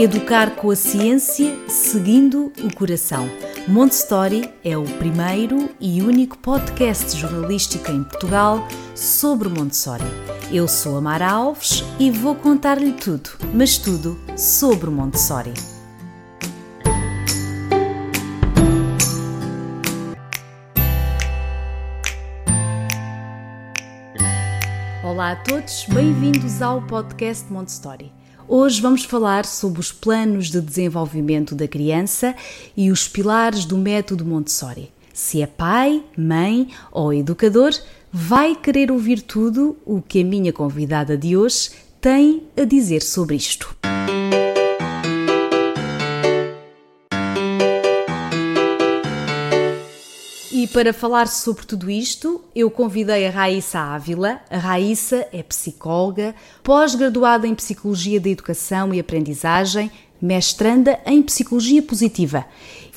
Educar com a ciência, seguindo o coração. Montessori é o primeiro e único podcast jornalístico em Portugal sobre Montessori. Eu sou a Mara Alves e vou contar-lhe tudo, mas tudo sobre Montessori. Olá a todos, bem-vindos ao podcast Montessori. Hoje vamos falar sobre os planos de desenvolvimento da criança e os pilares do método Montessori. Se é pai, mãe ou educador, vai querer ouvir tudo o que a minha convidada de hoje tem a dizer sobre isto. Para falar sobre tudo isto, eu convidei a Raíssa Ávila. A Raíssa é psicóloga, pós-graduada em Psicologia da Educação e Aprendizagem, mestranda em Psicologia Positiva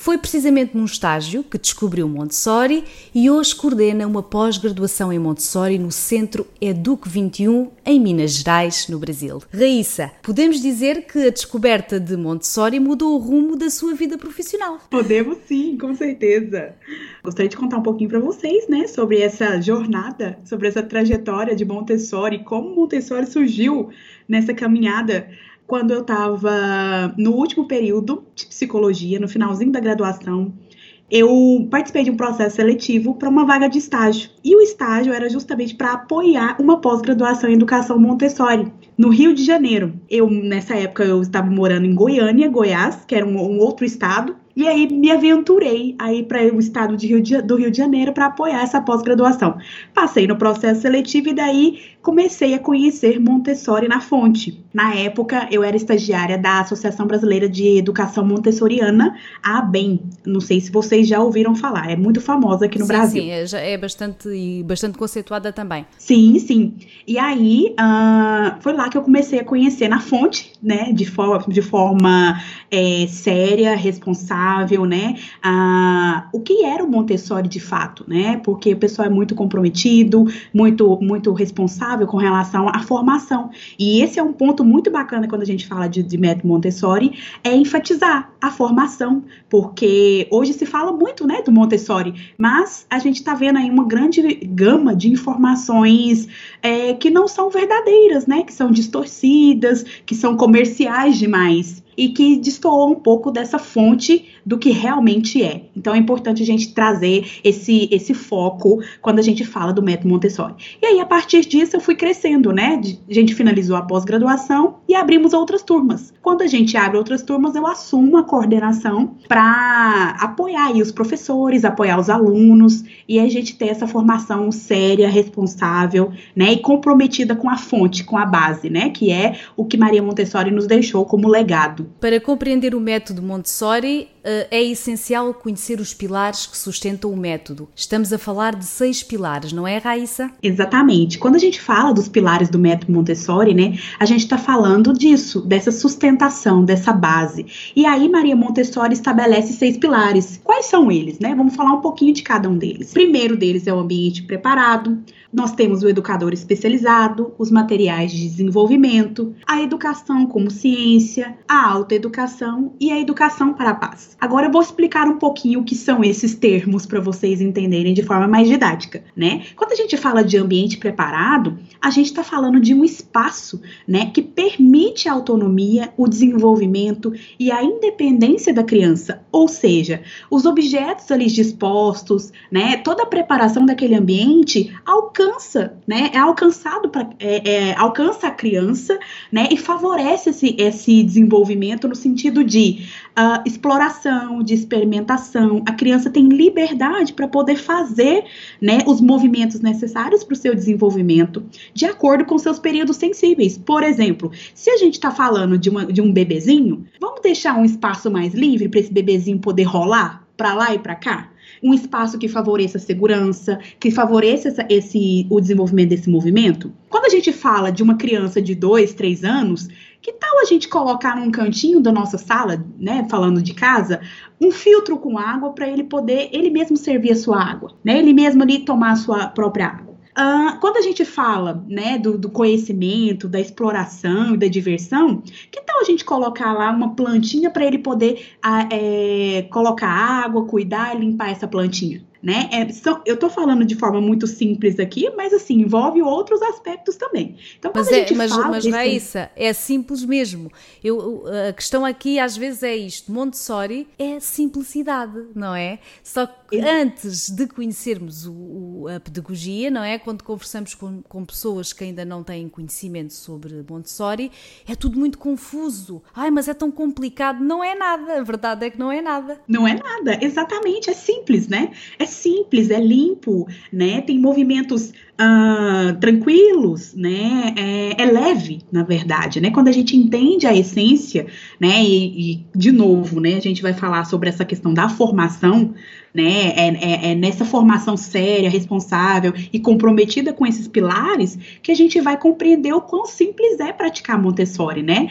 foi precisamente num estágio que descobriu Montessori e hoje coordena uma pós-graduação em Montessori no Centro Educ 21 em Minas Gerais, no Brasil. Raíssa, podemos dizer que a descoberta de Montessori mudou o rumo da sua vida profissional? Podemos sim, com certeza. Gostaria de contar um pouquinho para vocês, né, sobre essa jornada, sobre essa trajetória de Montessori, como Montessori surgiu nessa caminhada quando eu estava no último período de psicologia, no finalzinho da graduação, eu participei de um processo seletivo para uma vaga de estágio. E o estágio era justamente para apoiar uma pós-graduação em educação Montessori, no Rio de Janeiro. Eu, nessa época, eu estava morando em Goiânia, Goiás, que era um, um outro estado, e aí me aventurei aí para o estado Rio de, do Rio de Janeiro para apoiar essa pós-graduação. Passei no processo seletivo e daí comecei a conhecer Montessori na fonte. Na época, eu era estagiária da Associação Brasileira de Educação Montessoriana, a ABEM. Não sei se vocês já ouviram falar, é muito famosa aqui no sim, Brasil. Sim, é, é bastante, bastante conceituada também. Sim, sim. E aí, uh, foi lá que eu comecei a conhecer na fonte, né, de, for de forma é, séria, responsável, né, uh, o que era o Montessori de fato, né, porque o pessoal é muito comprometido, muito, muito responsável com relação à formação. E esse é um ponto muito bacana quando a gente fala de, de método Montessori, é enfatizar a formação, porque hoje se fala muito, né, do Montessori, mas a gente está vendo aí uma grande gama de informações é, que não são verdadeiras, né, que são distorcidas, que são comerciais demais e que destoou um pouco dessa fonte do que realmente é. Então é importante a gente trazer esse, esse foco quando a gente fala do método Montessori. E aí, a partir disso, eu fui crescendo, né? A gente finalizou a pós-graduação e abrimos outras turmas. Quando a gente abre outras turmas, eu assumo a coordenação para apoiar os professores, apoiar os alunos e a gente ter essa formação séria, responsável, né? E comprometida com a fonte, com a base, né? Que é o que Maria Montessori nos deixou como legado. Para compreender o método Montessori, eh, é essencial conhecer os pilares que sustentam o método. Estamos a falar de seis pilares, não é, Raíssa? Exatamente. Quando a gente fala dos pilares do método Montessori, né, a gente está falando disso, dessa sustentação, dessa base. E aí, Maria Montessori estabelece seis pilares. Quais são eles, né? Vamos falar um pouquinho de cada um deles. O primeiro deles é o ambiente preparado. Nós temos o educador especializado, os materiais de desenvolvimento, a educação como ciência, a autoeducação e a educação para a paz. Agora eu vou explicar um pouquinho o que são esses termos para vocês entenderem de forma mais didática, né? Quando a gente fala de ambiente preparado, a gente está falando de um espaço, né, que permite a autonomia, o desenvolvimento e a independência da criança, ou seja, os objetos ali dispostos, né, toda a preparação daquele ambiente alcança, né, é alcançado para é, é, alcança a criança, né, e favorece esse, esse desenvolvimento no sentido de uh, exploração, de experimentação. A criança tem liberdade para poder fazer né, os movimentos necessários para o seu desenvolvimento de acordo com seus períodos sensíveis. Por exemplo, se a gente está falando de, uma, de um bebezinho, vamos deixar um espaço mais livre para esse bebezinho poder rolar para lá e para cá? Um espaço que favoreça a segurança, que favoreça essa, esse, o desenvolvimento desse movimento. Quando a gente fala de uma criança de 2, 3 anos, que tal a gente colocar num cantinho da nossa sala, né, falando de casa, um filtro com água para ele poder ele mesmo servir a sua água, né? Ele mesmo ali tomar a sua própria água. Uh, quando a gente fala né, do, do, conhecimento, da exploração da diversão, que tal a gente colocar lá uma plantinha para ele poder uh, é, colocar água, cuidar e limpar essa plantinha? Né? É, são, eu tô falando de forma muito simples aqui, mas assim, envolve outros aspectos também. Então, mas, é, mas, mas desse... Raíssa, é simples mesmo. Eu, a questão aqui às vezes é isto: Montessori é simplicidade, não é? Só que antes de conhecermos o, o, a pedagogia, não é? Quando conversamos com, com pessoas que ainda não têm conhecimento sobre Montessori, é tudo muito confuso. Ai, mas é tão complicado. Não é nada. A verdade é que não é nada. Não é nada, exatamente. É simples, né? É simples, é limpo, né? Tem movimentos uh, tranquilos, né? É, é, leve, na verdade, né? Quando a gente entende a essência, né? E, e, de novo, né? A gente vai falar sobre essa questão da formação, né? É, é, é nessa formação séria, responsável e comprometida com esses pilares que a gente vai compreender o quão simples é praticar Montessori, né?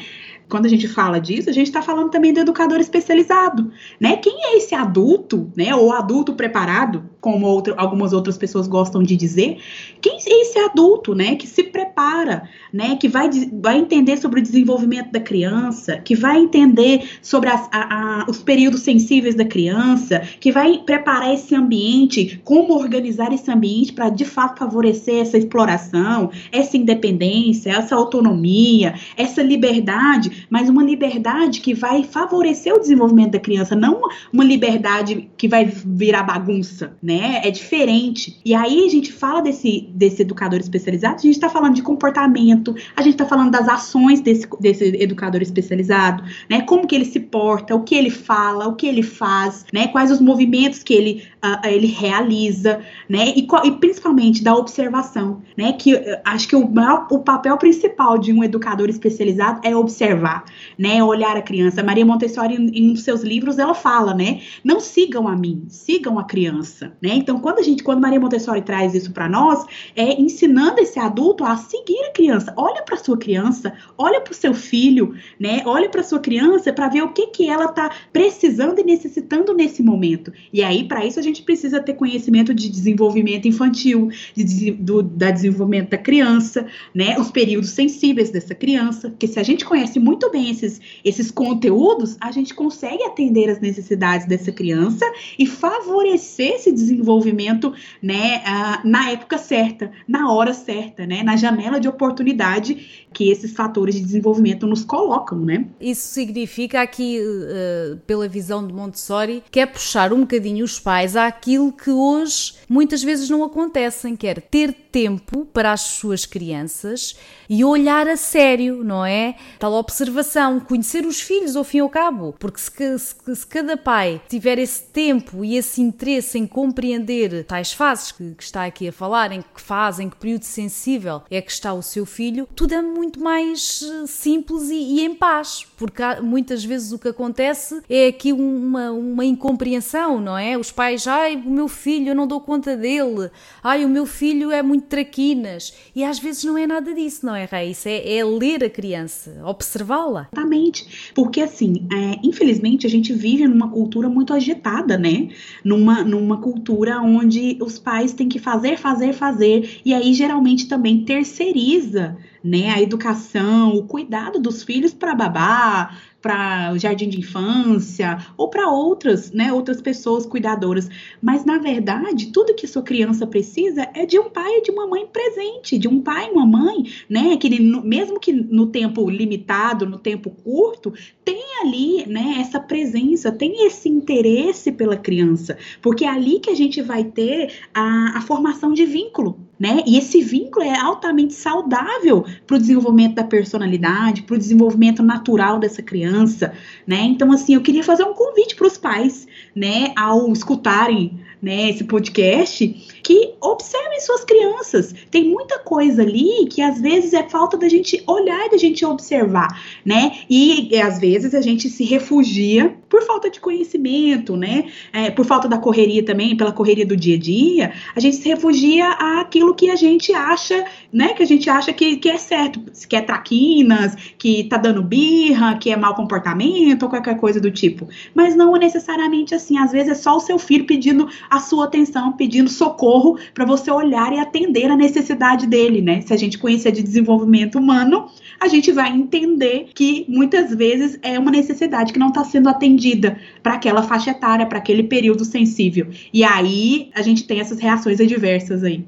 Quando a gente fala disso, a gente está falando também do educador especializado, né? Quem é esse adulto, né? Ou adulto preparado, como outro, algumas outras pessoas gostam de dizer. Quem é esse adulto, né? Que se prepara, né? Que vai, vai entender sobre o desenvolvimento da criança, que vai entender sobre as, a, a, os períodos sensíveis da criança, que vai preparar esse ambiente, como organizar esse ambiente para de fato favorecer essa exploração, essa independência, essa autonomia, essa liberdade mas uma liberdade que vai favorecer o desenvolvimento da criança, não uma liberdade que vai virar bagunça, né? É diferente. E aí a gente fala desse, desse educador especializado, a gente está falando de comportamento, a gente está falando das ações desse, desse educador especializado, né? Como que ele se porta, o que ele fala, o que ele faz, né? Quais os movimentos que ele, uh, ele realiza, né? E, e, principalmente da observação, né? Que uh, acho que o, maior, o papel principal de um educador especializado é observar observar, né? Olhar a criança. Maria Montessori, em, em seus livros, ela fala, né? Não sigam a mim, sigam a criança, né? Então, quando a gente, quando Maria Montessori traz isso para nós, é ensinando esse adulto a seguir a criança. Olha para sua criança, olha para o seu filho, né? Olha para sua criança para ver o que que ela tá precisando e necessitando nesse momento. E aí, para isso, a gente precisa ter conhecimento de desenvolvimento infantil, de, do da desenvolvimento da criança, né? Os períodos sensíveis dessa criança, porque se a gente conhece muito muito bem esses, esses conteúdos, a gente consegue atender as necessidades dessa criança e favorecer esse desenvolvimento, né, na época certa, na hora certa, né, na janela de oportunidade que esses fatores de desenvolvimento nos colocam, né? Isso significa aqui, uh, pela visão de Montessori, que é puxar um bocadinho os pais àquilo que hoje muitas vezes não acontecem, que é ter tempo para as suas crianças e olhar a sério, não é? Tal observação, conhecer os filhos ao fim e ao cabo, porque se, se, se cada pai tiver esse tempo e esse interesse em compreender tais fases que, que está aqui a falar, em que fase, em que período sensível é que está o seu filho, tudo é muito mais eh, simples e, e em paz, porque há, muitas vezes o que acontece é aqui uma, uma incompreensão, não é? Os pais, ai, o meu filho, eu não dou conta dele, ai, o meu filho é muito traquinas. E às vezes não é nada disso, não é, Raíssa? É, é ler a criança, observá-la. Exatamente. Porque, assim, é, infelizmente, a gente vive numa cultura muito agitada, né? Numa, numa cultura onde os pais têm que fazer, fazer, fazer. E aí, geralmente, também terceiriza né, a educação, o cuidado dos filhos para babá, para o jardim de infância ou para outras, né, outras pessoas cuidadoras. Mas na verdade, tudo que sua criança precisa é de um pai e de uma mãe presente, de um pai e uma mãe, né, que mesmo que no tempo limitado, no tempo curto, tem ali, né, essa presença, tem esse interesse pela criança, porque é ali que a gente vai ter a, a formação de vínculo, né? E esse vínculo é altamente saudável para o desenvolvimento da personalidade, para o desenvolvimento natural dessa criança, né? Então, assim, eu queria fazer um convite para os pais, né, ao escutarem né, esse podcast, que observem suas crianças. Tem muita coisa ali que às vezes é falta da gente olhar e da gente observar, né? E, às vezes a gente se refugia por falta de conhecimento, né? É, por falta da correria também, pela correria do dia a dia, a gente se refugia àquilo que a gente acha, né? Que a gente acha que, que é certo, que é traquinas, que tá dando birra, que é mau comportamento ou qualquer coisa do tipo. Mas não é necessariamente assim. Às vezes é só o seu filho pedindo a sua atenção, pedindo socorro para você olhar e atender a necessidade dele, né? Se a gente conhecer de desenvolvimento humano, a gente vai entender que muitas vezes é uma necessidade que não está sendo atendida para aquela faixa etária, para aquele período sensível. E aí a gente tem essas reações adversas aí.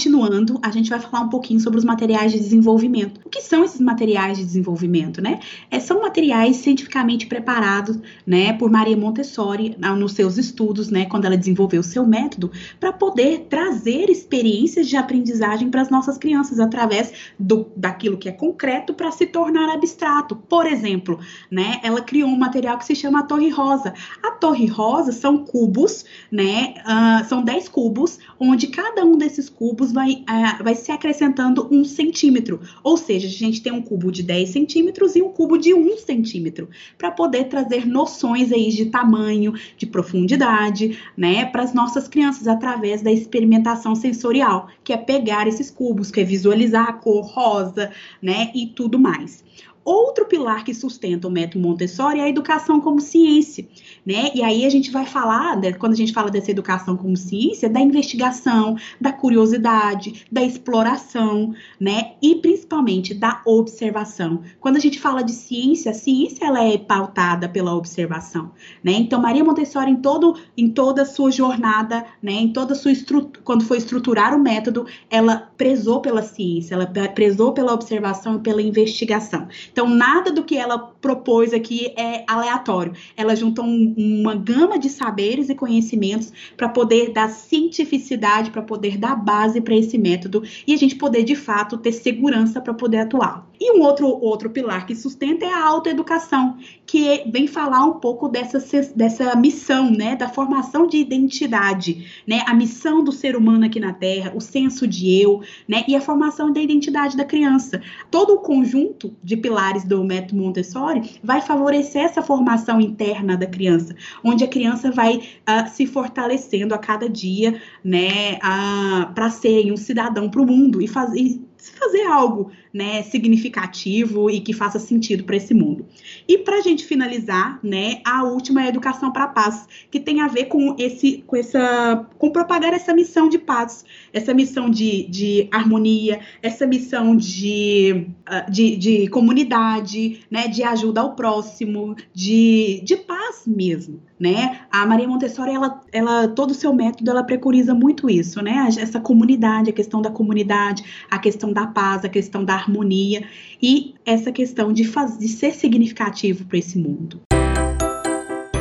Continuando, a gente vai falar um pouquinho sobre os materiais de desenvolvimento. O que são esses materiais de desenvolvimento, né? É, são materiais cientificamente preparados, né, por Maria Montessori nos seus estudos, né, quando ela desenvolveu o seu método, para poder trazer experiências de aprendizagem para as nossas crianças através do, daquilo que é concreto para se tornar abstrato. Por exemplo, né, ela criou um material que se chama a Torre Rosa. A Torre Rosa são cubos, né, uh, são 10 cubos, onde cada um desses cubos vai, vai se acrescentando um centímetro. Ou seja, a gente tem um cubo de 10 centímetros e um cubo de 1 centímetro, para poder trazer noções aí de tamanho, de profundidade, né, para as nossas crianças através da experimentação sensorial, que é pegar esses cubos, que é visualizar a cor rosa, né, e tudo mais. Outro pilar que sustenta o método Montessori é a educação como ciência, né? E aí a gente vai falar, quando a gente fala dessa educação como ciência, da investigação, da curiosidade, da exploração, né? E principalmente da observação. Quando a gente fala de ciência, a ciência ela é pautada pela observação, né? Então Maria Montessori em todo em toda a sua jornada, né, em toda a sua estrutura, quando foi estruturar o método, ela prezou pela ciência, ela prezou pela observação e pela investigação. Então, nada do que ela propôs aqui é aleatório. Ela juntou um, uma gama de saberes e conhecimentos para poder dar cientificidade, para poder dar base para esse método e a gente poder, de fato, ter segurança para poder atuar. E um outro, outro pilar que sustenta é a autoeducação, que vem falar um pouco dessa, dessa missão, né, da formação de identidade, né, a missão do ser humano aqui na Terra, o senso de eu, né, e a formação da identidade da criança. Todo o conjunto de pilares do método Montessori vai favorecer essa formação interna da criança, onde a criança vai uh, se fortalecendo a cada dia, né, uh, para ser um cidadão para o mundo e fazer fazer algo né, significativo e que faça sentido para esse mundo. E para a gente finalizar, né, a última é a educação para a paz, que tem a ver com esse, com essa, com propagar essa missão de paz, essa missão de, de harmonia, essa missão de, ah, de, de comunidade, né, de ajuda ao próximo, de, de paz mesmo, né? A Maria Montessori, ela, ela, todo o seu método, ela preconiza muito isso, né? Essa comunidade, a questão da comunidade, a questão da paz, a questão da harmonia e essa questão de, faz, de ser significativo para esse mundo.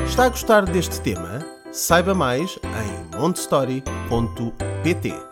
Está a gostar deste tema? Saiba mais em montessori.pt.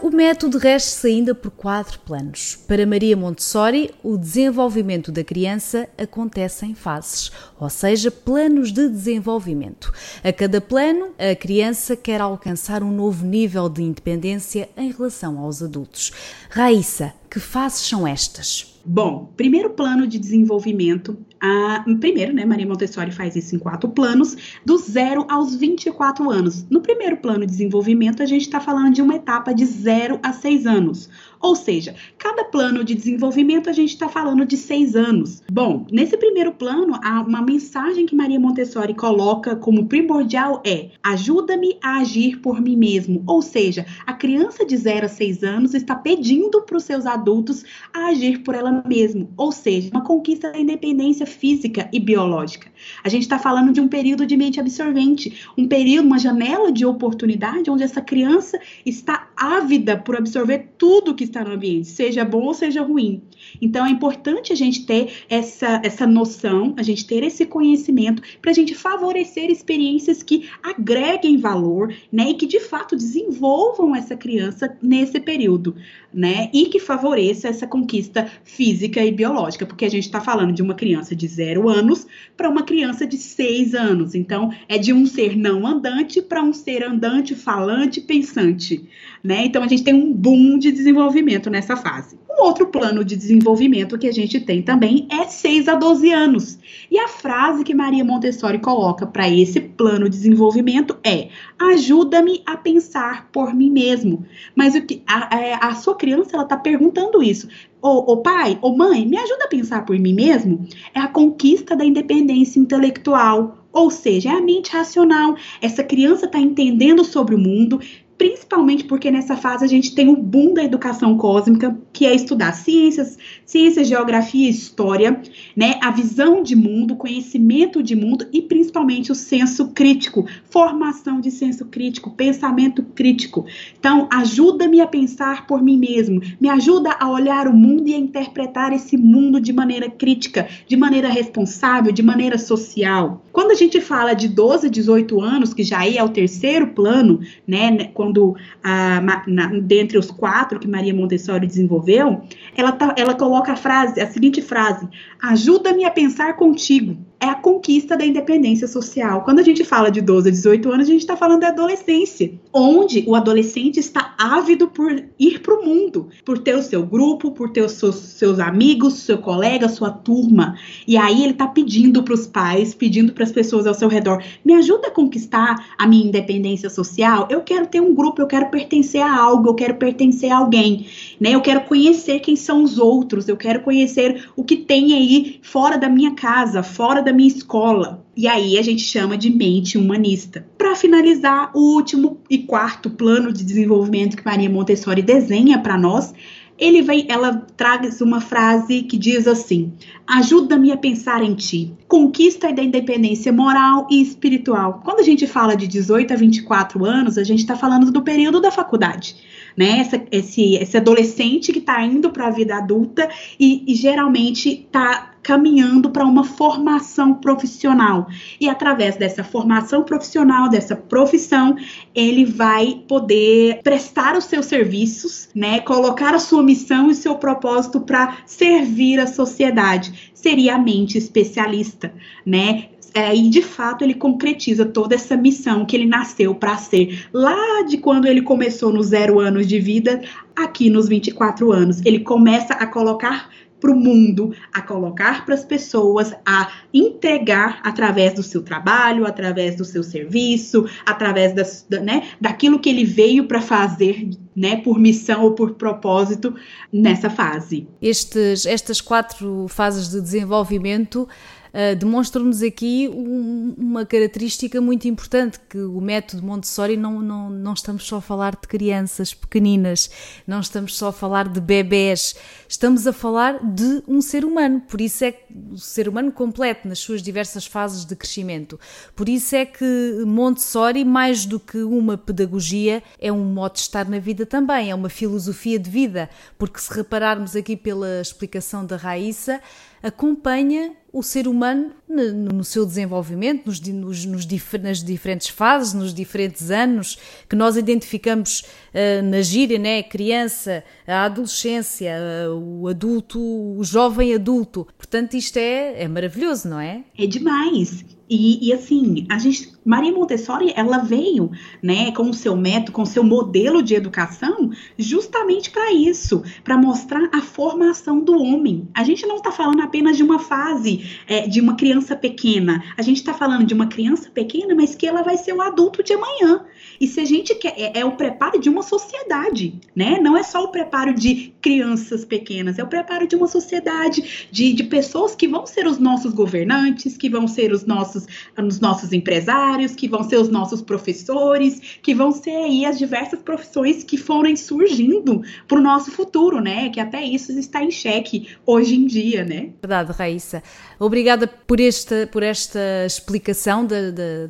O método rege-se ainda por quatro planos. Para Maria Montessori, o desenvolvimento da criança acontece em fases, ou seja, planos de desenvolvimento. A cada plano, a criança quer alcançar um novo nível de independência em relação aos adultos. Raíssa, que fases são estas? Bom, primeiro plano de desenvolvimento, a, primeiro, né, Maria Montessori faz isso em quatro planos, do zero aos 24 anos. No primeiro plano de desenvolvimento, a gente está falando de uma etapa de zero a seis anos. Ou seja, cada plano de desenvolvimento a gente está falando de seis anos. Bom, nesse primeiro plano, uma mensagem que Maria Montessori coloca como primordial é: ajuda-me a agir por mim mesmo. Ou seja, a criança de 0 a 6 anos está pedindo para os seus adultos a agir por ela mesma. Ou seja, uma conquista da independência física e biológica. A gente está falando de um período de mente absorvente, um período, uma janela de oportunidade onde essa criança está ávida por absorver tudo que está no ambiente, seja bom ou seja ruim. Então é importante a gente ter essa, essa noção, a gente ter esse conhecimento para a gente favorecer experiências que agreguem valor, né, e que de fato desenvolvam essa criança nesse período, né, e que favoreça essa conquista física e biológica, porque a gente está falando de uma criança de zero anos para uma criança de seis anos. Então é de um ser não andante para um ser andante, falante, pensante, né? Então a gente tem um boom de desenvolvimento nessa fase. Um outro plano de desenvolvimento que a gente tem também é 6 a 12 anos. E a frase que Maria Montessori coloca para esse plano de desenvolvimento é: ajuda-me a pensar por mim mesmo. Mas o que a, é, a sua criança ela está perguntando isso. Ô, pai, ô mãe, me ajuda a pensar por mim mesmo? É a conquista da independência intelectual, ou seja, é a mente racional. Essa criança está entendendo sobre o mundo, principalmente porque nessa fase a gente tem o boom da educação cósmica, que é estudar ciências, ciências, geografia e história, né, a visão de mundo, conhecimento de mundo e principalmente o senso crítico, formação de senso crítico, pensamento crítico. Então, ajuda-me a pensar por mim mesmo, me ajuda a olhar o mundo e a interpretar esse mundo de maneira crítica, de maneira responsável, de maneira social. Quando a gente fala de 12 a 18 anos, que já é o terceiro plano, né, né quando a, na, dentre os quatro que Maria Montessori desenvolveu, ela, tá, ela coloca a frase, a seguinte frase: ajuda-me a pensar contigo é a conquista da independência social. Quando a gente fala de 12 a 18 anos, a gente está falando da adolescência, onde o adolescente está ávido por ir para o mundo, por ter o seu grupo, por ter os seus, seus amigos, seu colega, sua turma. E aí ele está pedindo para os pais, pedindo para as pessoas ao seu redor: me ajuda a conquistar a minha independência social. Eu quero ter um grupo, eu quero pertencer a algo, eu quero pertencer a alguém, né? Eu quero conhecer quem são os outros, eu quero conhecer o que tem aí fora da minha casa, fora minha escola. E aí a gente chama de mente humanista. Para finalizar, o último e quarto plano de desenvolvimento que Maria Montessori desenha para nós ele vem, ela traz uma frase que diz assim: ajuda-me a pensar em ti, conquista da independência moral e espiritual. Quando a gente fala de 18 a 24 anos, a gente está falando do período da faculdade. Né, Essa, esse, esse adolescente que está indo para a vida adulta e, e geralmente está caminhando para uma formação profissional. E através dessa formação profissional, dessa profissão, ele vai poder prestar os seus serviços, né, colocar a sua missão e seu propósito para servir a sociedade. Seria a mente especialista, né? É, e de fato ele concretiza toda essa missão que ele nasceu para ser lá de quando ele começou nos zero anos de vida, aqui nos 24 anos. Ele começa a colocar para o mundo, a colocar para as pessoas, a entregar através do seu trabalho, através do seu serviço, através das, da, né, daquilo que ele veio para fazer, né, por missão ou por propósito nessa fase. Estes, estas quatro fases de desenvolvimento uh, demonstram-nos aqui um, uma característica muito importante, que o método Montessori não, não, não estamos só a falar de crianças pequeninas, não estamos só a falar de bebés, estamos a falar de um ser humano, por isso é que o ser humano completo nas suas diversas fases de crescimento. Por isso é que Montessori, mais do que uma pedagogia, é um modo de estar na vida também, é uma filosofia de vida, porque se repararmos aqui pela explicação da Raíssa, acompanha o ser humano no, seu desenvolvimento, nos, nos, nos nas diferentes fases, nos diferentes anos que nós identificamos na gíria, né? criança, a adolescência, uh, o adulto, o jovem adulto. Portanto, isto é, é maravilhoso, não é? É demais. E, e, assim, a gente, Maria Montessori, ela veio, né, com o seu método, com o seu modelo de educação, justamente para isso, para mostrar a formação do homem. A gente não está falando apenas de uma fase é, de uma criança pequena. A gente está falando de uma criança pequena, mas que ela vai ser o adulto de amanhã. E se a gente quer, é, é, o preparo de uma sociedade, né? Não é só o preparo de crianças pequenas, é o preparo de uma sociedade, de, de pessoas que vão ser os nossos governantes, que vão ser os nossos, os nossos empresários, que vão ser os nossos professores, que vão ser aí as diversas profissões que forem surgindo para o nosso futuro, né? Que até isso está em xeque hoje em dia, né? Verdade, Raíssa. Obrigada por esta, por esta explicação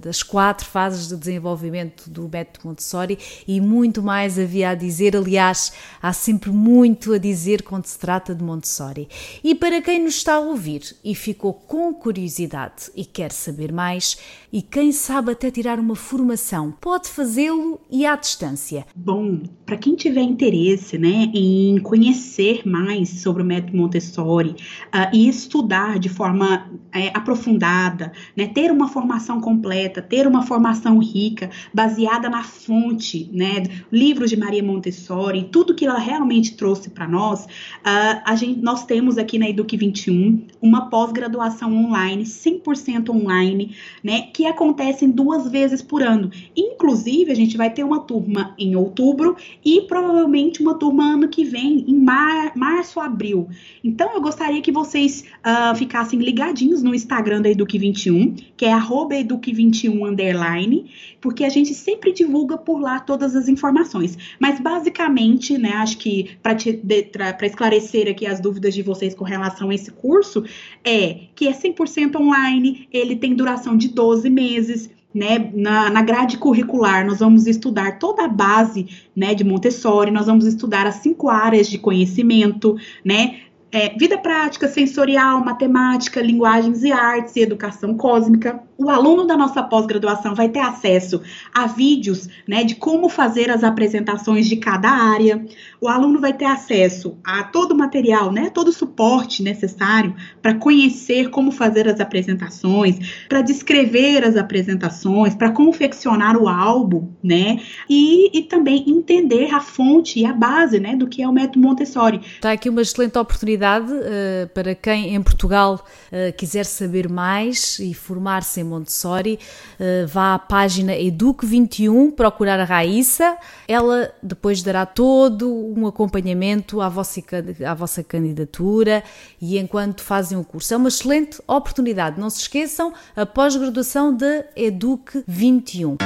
das quatro fases de desenvolvimento do método Montessori e muito mais havia a dizer. Aliás, há sempre muito a dizer quando se trata de Montessori. E para quem nos está a ouvir e ficou com curiosidade e quer saber saber mais e quem sabe até tirar uma formação, pode fazê-lo e à distância. Bom, para quem tiver interesse né, em conhecer mais sobre o método Montessori uh, e estudar de forma é, aprofundada, né, ter uma formação completa, ter uma formação rica, baseada na fonte, né, livros de Maria Montessori, tudo que ela realmente trouxe para nós, uh, a gente, nós temos aqui na Eduque 21 uma pós-graduação online, 100% online, né, que acontecem duas vezes por ano. Inclusive, a gente vai ter uma turma em outubro e provavelmente uma turma ano que vem, em mar, março, abril. Então, eu gostaria que vocês uh, ficassem ligadinhos no Instagram da Eduque21, que é eduque21 underline, porque a gente sempre divulga por lá todas as informações. Mas, basicamente, né, acho que para esclarecer aqui as dúvidas de vocês com relação a esse curso, é que é 100% online, ele tem duração de 12 meses, né, na, na, grade curricular, nós vamos estudar toda a base né, de Montessori, nós vamos estudar as cinco áreas de conhecimento, né, é, vida prática, sensorial, matemática, linguagens e artes e educação cósmica. O aluno da nossa pós-graduação vai ter acesso a vídeos né, de como fazer as apresentações de cada área. O aluno vai ter acesso a todo o material, né, todo o suporte necessário para conhecer como fazer as apresentações, para descrever as apresentações, para confeccionar o álbum, né, e, e também entender a fonte e a base né, do que é o método Montessori. Está aqui uma excelente oportunidade uh, para quem em Portugal uh, quiser saber mais e formar-se em Montessori, uh, vá à página Eduque21, procurar a Raíssa. Ela depois dará todo um acompanhamento à vossa, à vossa candidatura e enquanto fazem o curso. É uma excelente oportunidade. Não se esqueçam, a pós-graduação da Eduque 21.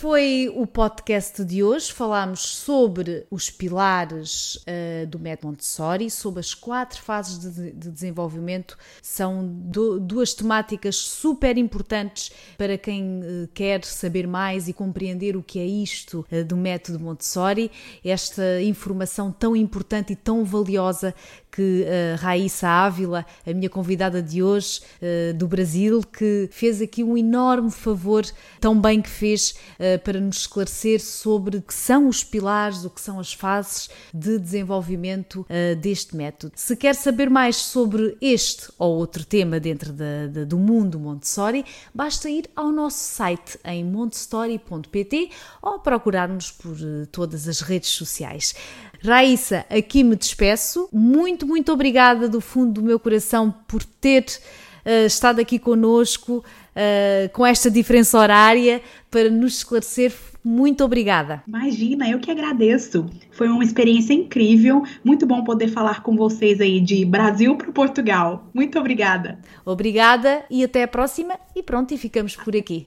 Foi o podcast de hoje. Falámos sobre os pilares uh, do método Montessori, sobre as quatro fases de, de desenvolvimento. São do, duas temáticas super importantes para quem uh, quer saber mais e compreender o que é isto uh, do método Montessori. Esta informação tão importante e tão valiosa que a Raíssa Ávila, a minha convidada de hoje do Brasil, que fez aqui um enorme favor, tão bem que fez para nos esclarecer sobre o que são os pilares, o que são as fases de desenvolvimento uh, deste método. Se quer saber mais sobre este ou outro tema dentro do mundo Montessori, basta ir ao nosso site em montessori.pt ou procurar-nos por uh, todas as redes sociais. Raíssa, aqui me despeço. Muito, muito obrigada do fundo do meu coração por ter uh, estado aqui conosco uh, com esta diferença horária para nos esclarecer. Muito obrigada. Imagina, eu que agradeço. Foi uma experiência incrível. Muito bom poder falar com vocês aí de Brasil para Portugal. Muito obrigada. Obrigada e até a próxima. E pronto, e ficamos por aqui.